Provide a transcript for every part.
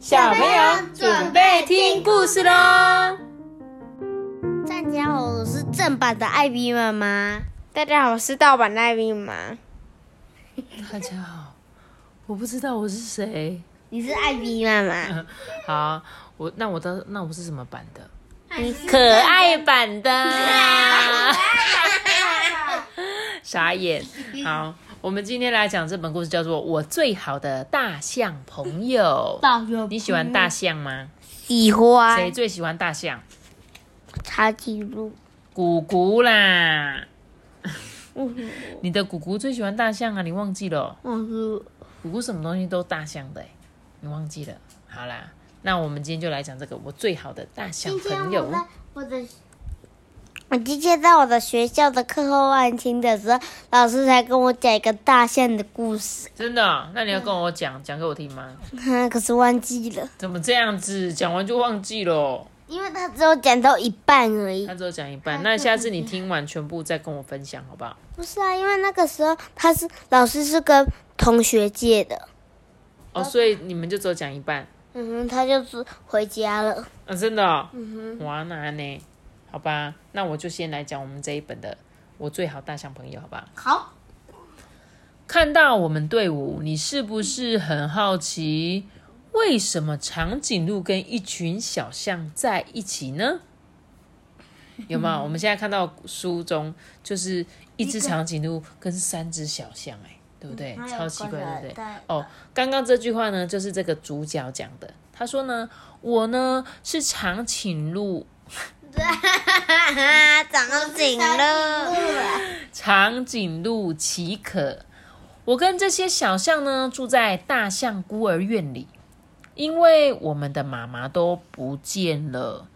小朋友准备听故事喽！大家好，我是正版的艾比妈妈。大家好，我是盗版的艾比妈妈。大家好，我不知道我是谁。你是艾比妈妈。好，我那我的那我是什么版的？可爱版的。傻眼。好，我们今天来讲这本故事，叫做《我最好的大象朋友》。大象，你喜欢大象吗？喜欢。谁最喜欢大象？长颈鹿。姑姑啦。你的姑姑最喜欢大象啊？你忘记了？忘记了。姑姑什么东西都大象的，你忘记了？好啦，那我们今天就来讲这个我最好的大象朋友。我的。我今天在我的学校的课后晚听的时候，老师才跟我讲一个大象的故事。真的？那你要跟我讲，讲给我听吗？可是忘记了。怎么这样子？讲完就忘记了？因为他只有讲到一半而已。他只有讲一半，那下次你听完全部再跟我分享，好不好？不是啊，因为那个时候他是老师是跟同学借的。哦，所以你们就只有讲一半。嗯哼，他就是回家了。啊，真的？嗯哼，哇，那呢？好吧，那我就先来讲我们这一本的我最好大象朋友，好吧？好。看到我们队伍，你是不是很好奇，为什么长颈鹿跟一群小象在一起呢？有没有？我们现在看到书中就是一只长颈鹿跟三只小象，哎，对不对？超奇怪，对不对？哦，刚刚这句话呢，就是这个主角讲的。他说呢，我呢是长颈鹿。长颈鹿，长颈鹿奇可。我跟这些小象呢住在大象孤儿院里，因为我们的妈妈都不见了。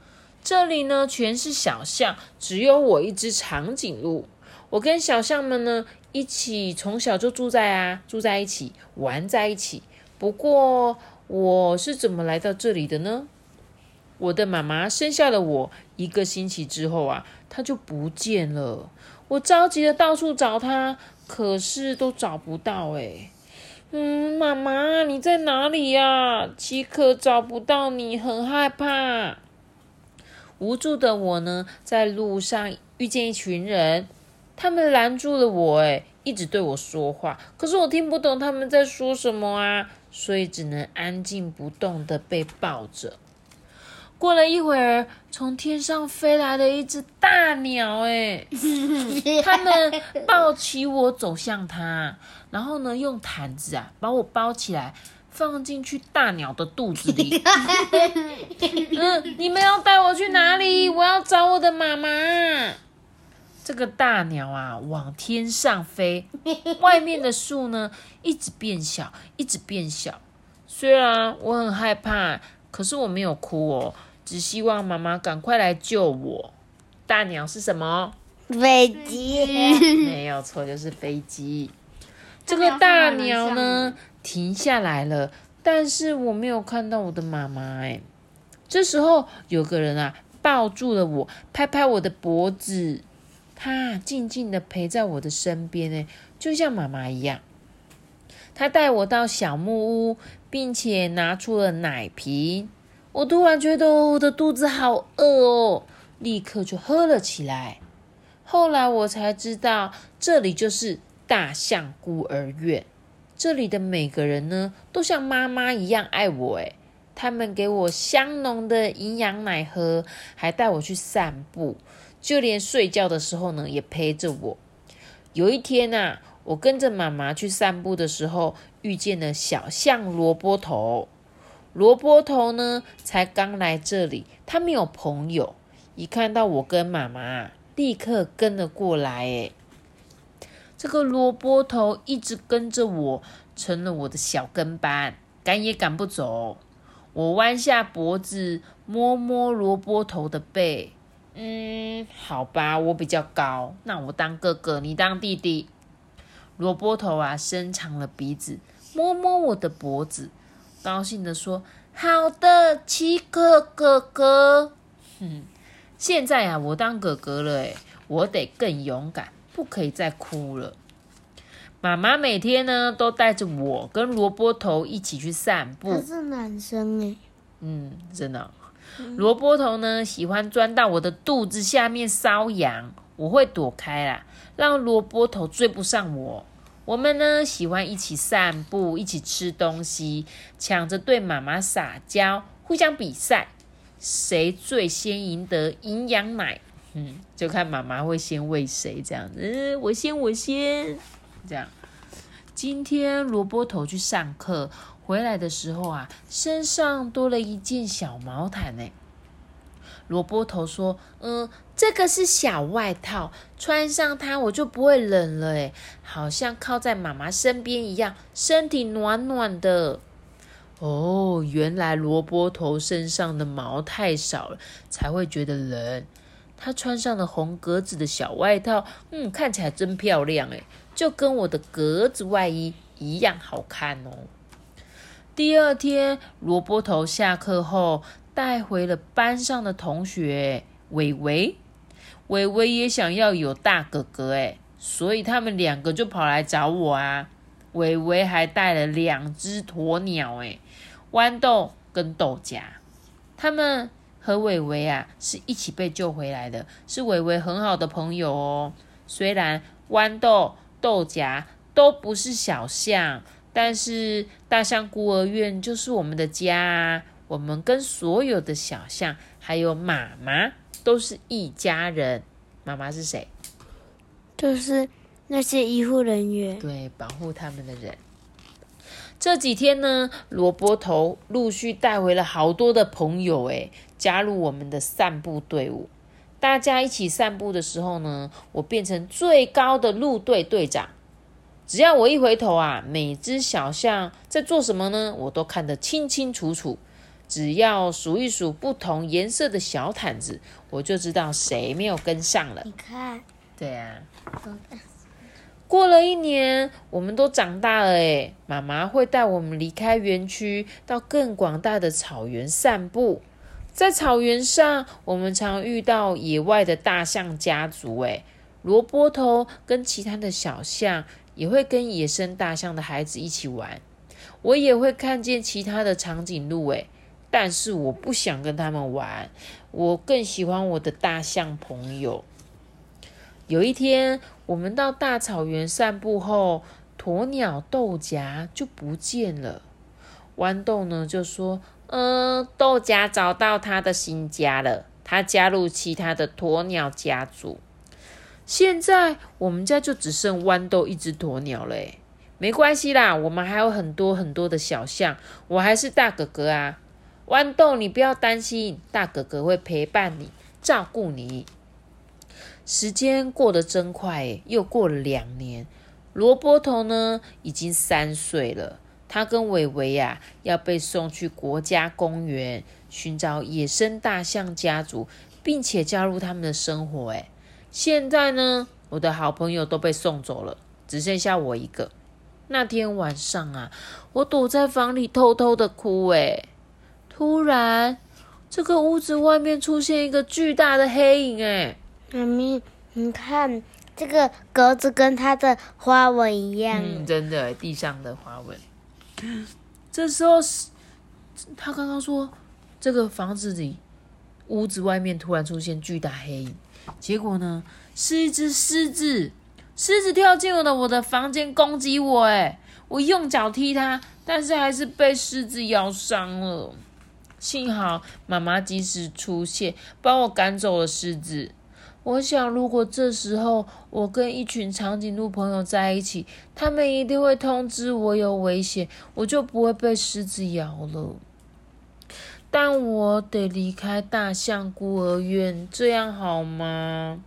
这里呢全是小象，只有我一只长颈鹿。我跟小象们呢一起从小就住在啊住在一起，玩在一起。不过我是怎么来到这里的呢？我的妈妈生下了我一个星期之后啊，她就不见了。我着急的到处找她，可是都找不到哎。嗯，妈妈你在哪里呀？奇可找不到你，很害怕。无助的我呢，在路上遇见一群人，他们拦住了我哎，一直对我说话，可是我听不懂他们在说什么啊，所以只能安静不动的被抱着。过了一会儿，从天上飞来了一只大鸟，哎，他们抱起我走向它，然后呢，用毯子啊把我包起来，放进去大鸟的肚子里。嗯，你们要带我去哪里？我要找我的妈妈。这个大鸟啊，往天上飞，外面的树呢，一直变小，一直变小。虽然我很害怕，可是我没有哭哦。只希望妈妈赶快来救我。大鸟是什么？飞机。没有错，就是飞机。这个大鸟呢，停下来了，但是我没有看到我的妈妈。哎，这时候有个人啊，抱住了我，拍拍我的脖子，他静静的陪在我的身边，哎，就像妈妈一样。他带我到小木屋，并且拿出了奶瓶。我突然觉得我的肚子好饿哦，立刻就喝了起来。后来我才知道，这里就是大象孤儿院。这里的每个人呢，都像妈妈一样爱我。诶他们给我香浓的营养奶喝，还带我去散步，就连睡觉的时候呢，也陪着我。有一天呐，我跟着妈妈去散步的时候，遇见了小象萝卜头。萝卜头呢，才刚来这里，他没有朋友。一看到我跟妈妈，立刻跟了过来。哎，这个萝卜头一直跟着我，成了我的小跟班，赶也赶不走。我弯下脖子，摸摸萝卜头的背。嗯，好吧，我比较高，那我当哥哥，你当弟弟。萝卜头啊，伸长了鼻子，摸摸我的脖子。高兴的说：“好的，奇可哥哥。哼，现在啊，我当哥哥了，诶我得更勇敢，不可以再哭了。妈妈每天呢都带着我跟萝卜头一起去散步。他是男生哎。嗯，真的。萝卜头呢喜欢钻到我的肚子下面搔痒，我会躲开啦，让萝卜头追不上我。我们呢喜欢一起散步，一起吃东西，抢着对妈妈撒娇，互相比赛，谁最先赢得营养奶？嗯，就看妈妈会先喂谁这样子。我先，我先，这样。今天萝卜头去上课。回来的时候啊，身上多了一件小毛毯呢。萝卜头说：“嗯，这个是小外套，穿上它我就不会冷了，诶，好像靠在妈妈身边一样，身体暖暖的。”哦，原来萝卜头身上的毛太少了，才会觉得冷。他穿上了红格子的小外套，嗯，看起来真漂亮，诶，就跟我的格子外衣一样好看哦。第二天，萝卜头下课后带回了班上的同学伟伟。伟伟也想要有大哥哥诶所以他们两个就跑来找我啊。伟伟还带了两只鸵鸟诶豌豆跟豆荚。他们和伟伟啊是一起被救回来的，是伟伟很好的朋友哦。虽然豌豆、豆荚都不是小象。但是大象孤儿院就是我们的家啊，我们跟所有的小象还有妈妈都是一家人。妈妈是谁？就是那些医护人员，对，保护他们的人。这几天呢，萝卜头陆续带回了好多的朋友，诶，加入我们的散步队伍。大家一起散步的时候呢，我变成最高的路队队长。只要我一回头啊，每只小象在做什么呢？我都看得清清楚楚。只要数一数不同颜色的小毯子，我就知道谁没有跟上了。你看，对啊。过了一年，我们都长大了诶妈妈会带我们离开园区，到更广大的草原散步。在草原上，我们常遇到野外的大象家族，诶萝卜头跟其他的小象。也会跟野生大象的孩子一起玩，我也会看见其他的长颈鹿，诶，但是我不想跟他们玩，我更喜欢我的大象朋友。有一天，我们到大草原散步后，鸵鸟豆荚就不见了。豌豆呢就说：“嗯，豆荚找到它的新家了，它加入其他的鸵鸟家族。”现在我们家就只剩豌豆一只鸵鸟了，没关系啦，我们还有很多很多的小象，我还是大哥哥啊。豌豆，你不要担心，大哥哥会陪伴你，照顾你。时间过得真快，又过了两年。萝卜头呢，已经三岁了，他跟伟伟呀，要被送去国家公园寻找野生大象家族，并且加入他们的生活，哎。现在呢，我的好朋友都被送走了，只剩下我一个。那天晚上啊，我躲在房里偷偷的哭。诶，突然，这个屋子外面出现一个巨大的黑影。哎，妈咪，你看这个格子跟它的花纹一样。嗯，真的，地上的花纹。这时候是，他刚刚说，这个房子里、屋子外面突然出现巨大黑影。结果呢，是一只狮子，狮子跳进了我的房间攻击我，哎，我用脚踢它，但是还是被狮子咬伤了。幸好妈妈及时出现，帮我赶走了狮子。我想，如果这时候我跟一群长颈鹿朋友在一起，他们一定会通知我有危险，我就不会被狮子咬了。但我得离开大象孤儿院，这样好吗？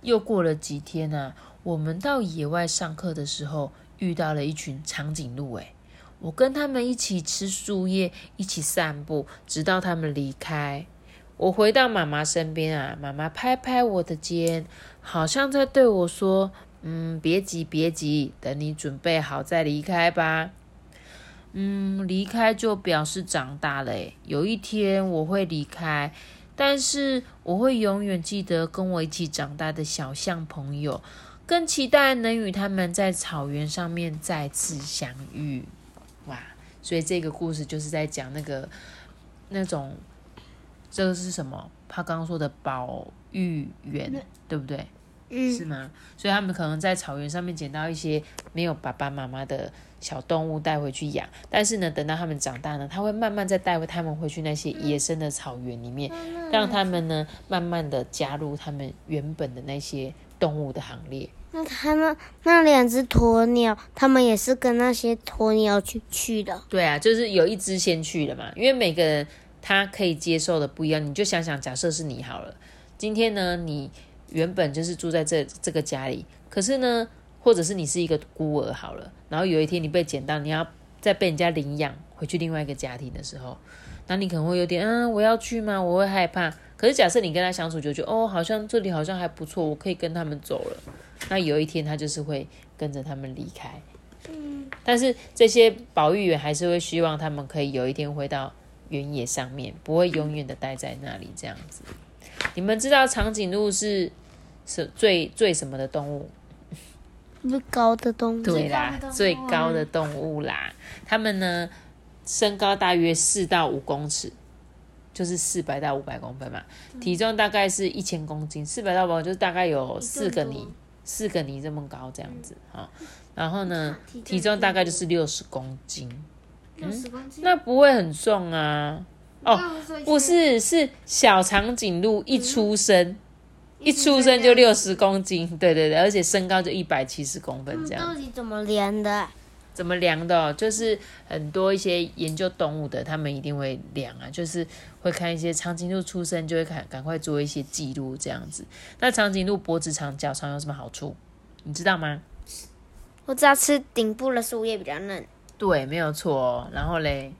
又过了几天啊，我们到野外上课的时候，遇到了一群长颈鹿。诶，我跟他们一起吃树叶，一起散步，直到他们离开。我回到妈妈身边啊，妈妈拍拍我的肩，好像在对我说：“嗯，别急，别急，等你准备好再离开吧。”嗯，离开就表示长大了。有一天我会离开，但是我会永远记得跟我一起长大的小象朋友，更期待能与他们在草原上面再次相遇。哇！所以这个故事就是在讲那个那种，这个是什么？他刚刚说的保育员，对不对？是嗯，吗？所以他们可能在草原上面捡到一些没有爸爸妈妈的小动物带回去养，但是呢，等到他们长大呢，他会慢慢再带回他们回去那些野生的草原里面，让他们呢慢慢的加入他们原本的那些动物的行列。那他那那两只鸵鸟，他们也是跟那些鸵鸟去去的。对啊，就是有一只先去了嘛，因为每个人他可以接受的不一样。你就想想，假设是你好了，今天呢，你原本就是住在这这个家里，可是呢，或者是你是一个孤儿好了，然后有一天你被捡到，你要再被人家领养回去另外一个家庭的时候，那你可能会有点，嗯，我要去吗？我会害怕。可是假设你跟他相处久久，哦，好像这里好像还不错，我可以跟他们走了。那有一天他就是会跟着他们离开。但是这些保育员还是会希望他们可以有一天回到原野上面，不会永远的待在那里这样子。你们知道长颈鹿是是最最什么的动物？最高的动物。对啦，最高的动物啦。它们呢，身高大约四到五公尺，就是四百到五百公分嘛。体重大概是一千公斤，四百到五百就是大概有四个你，四个你这么高这样子啊。然后呢，体重大概就是六十公斤，六十公斤。那不会很重啊。哦，不是，是小长颈鹿一出生，一出生就六十公斤，对对对，而且身高就一百七十公分这样到。底怎么量的啊？怎么量的、哦？就是很多一些研究动物的，他们一定会量啊，就是会看一些长颈鹿出生就会赶赶快做一些记录这样子。那长颈鹿脖子长脚长有什么好处？你知道吗？我知道吃顶部的树叶比较嫩。对，没有错哦。然后嘞，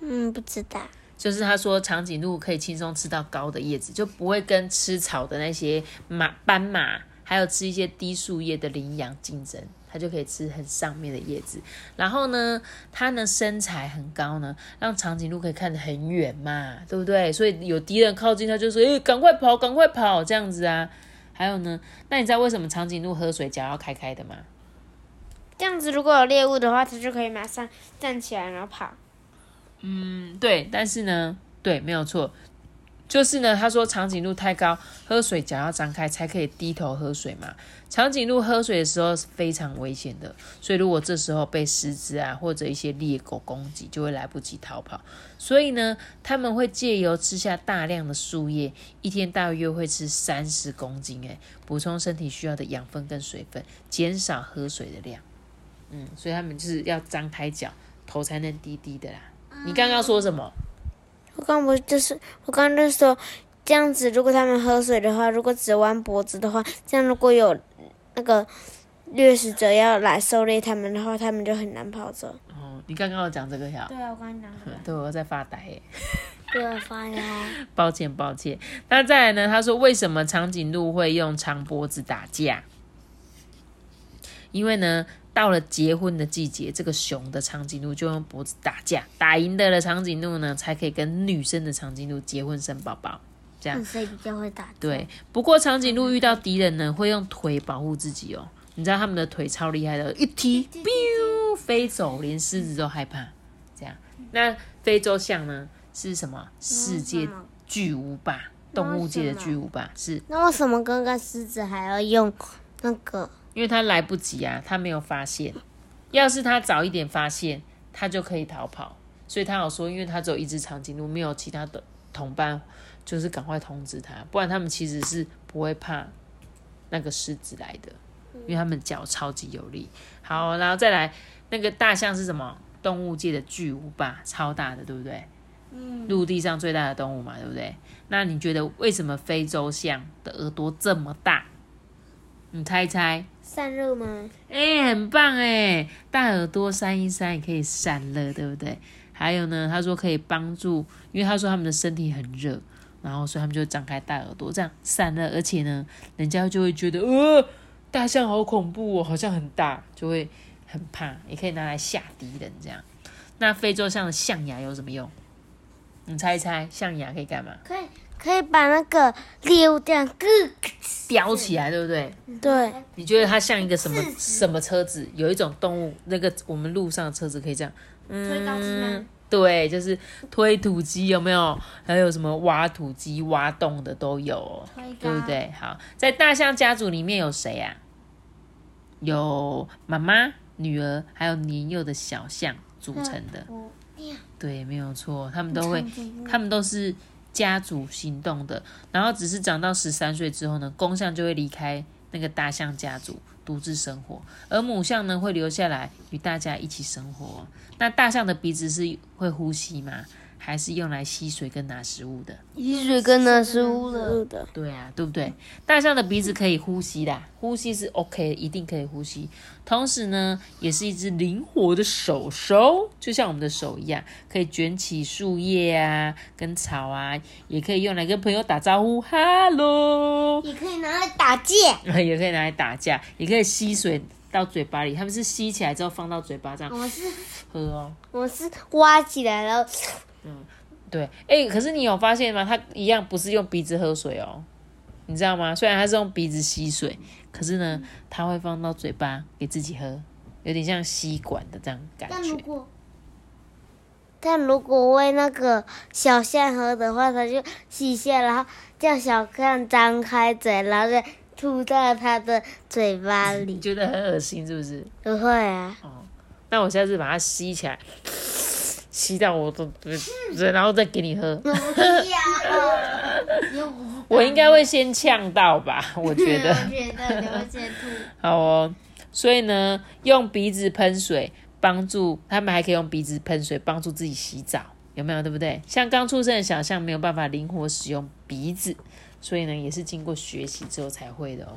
嗯，不知道。就是他说长颈鹿可以轻松吃到高的叶子，就不会跟吃草的那些马斑马，还有吃一些低树叶的羚羊竞争，它就可以吃很上面的叶子。然后呢，它呢身材很高呢，让长颈鹿可以看得很远嘛，对不对？所以有敌人靠近，它就说：“诶、赶快跑，赶快跑！”这样子啊。还有呢，那你知道为什么长颈鹿喝水脚要开开的吗？这样子，如果有猎物的话，它就可以马上站起来，然后跑。嗯，对，但是呢，对，没有错，就是呢，他说长颈鹿太高，喝水脚要张开才可以低头喝水嘛。长颈鹿喝水的时候是非常危险的，所以如果这时候被狮子啊或者一些猎狗攻击，就会来不及逃跑。所以呢，他们会借由吃下大量的树叶，一天大约会吃三十公斤，诶，补充身体需要的养分跟水分，减少喝水的量。嗯，所以他们就是要张开脚，头才能低低的啦。你刚刚说什么？我刚不就是我刚刚就说这样子，如果他们喝水的话，如果只弯脖子的话，这样如果有那个掠食者要来狩猎他们的话，他们就很难跑走。哦，你刚刚有讲这个呀？对啊，我刚刚讲的。对，我在发呆耶，对啊，发呆。抱歉抱歉。那再来呢？他说为什么长颈鹿会用长脖子打架？因为呢，到了结婚的季节，这个雄的长颈鹿就用脖子打架，打赢的了长颈鹿呢，才可以跟女生的长颈鹿结婚生宝宝。这样所以比较会打？对，不过长颈鹿遇到敌人呢，会用腿保护自己哦。你知道他们的腿超厉害的，一踢，biu 飞走，连狮子都害怕。这样，那非洲象呢是什么？世界巨无霸，动物界的巨无霸，是那为什么刚刚狮子还要用那个？因为他来不及啊，他没有发现。要是他早一点发现，他就可以逃跑。所以他有说，因为他只有一只长颈鹿，没有其他的同伴，就是赶快通知他，不然他们其实是不会怕那个狮子来的，因为他们脚超级有力。好，然后再来那个大象是什么？动物界的巨无霸，超大的，对不对？嗯，陆地上最大的动物嘛，对不对？那你觉得为什么非洲象的耳朵这么大？你猜猜。散热吗？哎、很棒哎！大耳朵扇一扇也可以散热，对不对？还有呢，他说可以帮助，因为他说他们的身体很热，然后所以他们就张开大耳朵这样散热，而且呢，人家就会觉得呃，大象好恐怖哦，好像很大，就会很怕，也可以拿来吓敌人这样。那非洲象的象牙有什么用？你猜一猜，象牙可以干嘛？可以可以把那个猎物这样咯叼起来，对不对？对，你觉得它像一个什么什么车子？有一种动物，那个我们路上的车子可以这样，嗯，对，就是推土机，有没有？还有什么挖土机、挖洞的都有对不对？好，在大象家族里面有谁呀、有妈妈、女儿，还有年幼的小象组成的。对，没有错，他们都会他们都是家族行动的。然后只是长到十三岁之后呢，公象就会离开那个大象家族，独自生活，而母象呢会留下来与大家一起生活。那大象的鼻子是会呼吸吗？还是用来吸水跟拿食物的？吸水跟拿食物的，对啊，对不对？大象的鼻子可以呼吸的，呼吸是 OK，一定可以呼吸。同时呢，也是一只灵活的手手，就像我们的手一样，可以卷起树叶啊、跟草啊，也可以用来跟朋友打招呼，Hello，也可以拿来打架。也可以拿来打架，也可以吸水到嘴巴里。他们是吸起来之后放到嘴巴这样我是，喝哦。我是挖起来然后对，哎，可是你有发现吗？他一样不是用鼻子喝水哦，你知道吗？虽然他是用鼻子吸水，可是呢，他会放到嘴巴给自己喝，有点像吸管的这样感觉。但如果但如果喂那个小象喝的话，它就吸下，然后叫小象张开嘴，然后再吐到它的嘴巴你里。觉得很恶心是不是？不会啊，哦，那我下次把它吸起来，吸到我的嘴，然后再给你喝。我应该会先呛到吧？我觉得。我觉得你会先吐。好哦，所以呢，用鼻子喷水帮助他们，还可以用鼻子喷水帮助自己洗澡，有没有？对不对？像刚出生的小象没有办法灵活使用鼻子，所以呢，也是经过学习之后才会的哦。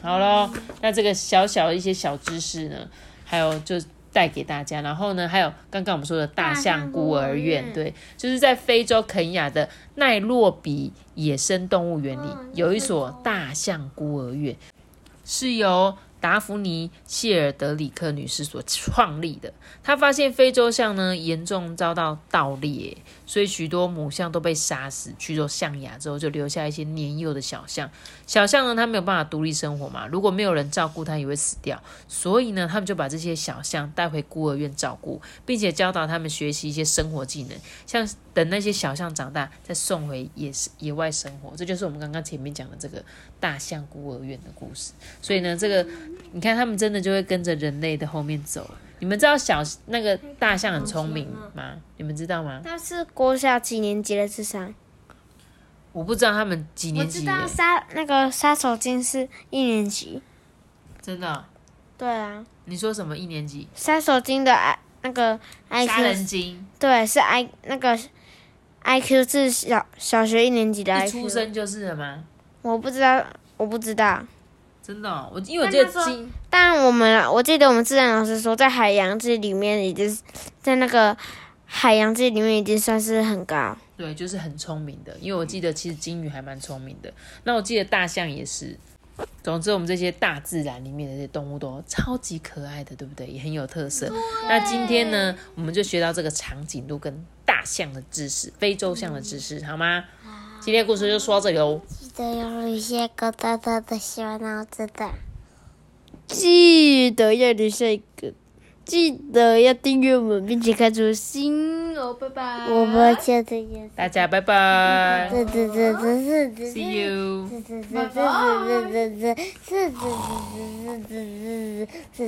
好咯，那这个小小的一些小知识呢，还有就带给大家。然后呢，还有刚刚我们说的大象孤儿院，对，就是在非洲肯亚的奈洛比野生动物园里嗯有一所大象孤儿院。是由达芙妮·谢尔德里克女士所创立的。她发现非洲象呢严重遭到盗猎，所以许多母象都被杀死，取走象牙之后，就留下一些年幼的小象。小象呢，它没有办法独立生活嘛，如果没有人照顾它，也会死掉。所以呢，他们就把这些小象带回孤儿院照顾，并且教导他们学习一些生活技能，像等那些小象长大，再送回野野外生活。这就是我们刚刚前面讲的这个大象孤儿院的故事。所以呢，这个你看，他们真的就会跟着人类的后面走。你们知道小那个大象很聪明吗？你们知道吗？他是国小几年级的智商？我不知道他们几年级耶道杀那个杀手锏是一年级。真的哦、对啊，你说什么一年级？杀手锏的 I 那个杀人 IQ 精，对是 I 那个 IQ 是小小学一年级的一 IQ。出生就是了吗？我不知道，我不知道。真的哦、我因为我记得但他说精但我们我记得我们自然老师说，在海洋这里面已经是在那个海洋这里面已经算是很高。对，就是很聪明的。因为我记得其实金鱼还蛮聪明的，那我记得大象也是。总之，我们这些大自然里面的这些动物都超级可爱的，对不对？也很有特色。那今天呢，我们就学到这个长颈鹿跟大象的知识，非洲象的知识，好吗？今天故事就说到这里喽。记得要一些狗大大的小脑子的。记得要留下一个，记得要订阅我们，并且开出新哦，拜拜。我们下次见。大家拜拜这这这这这这，See you。这这这这这这这这这这这这这这这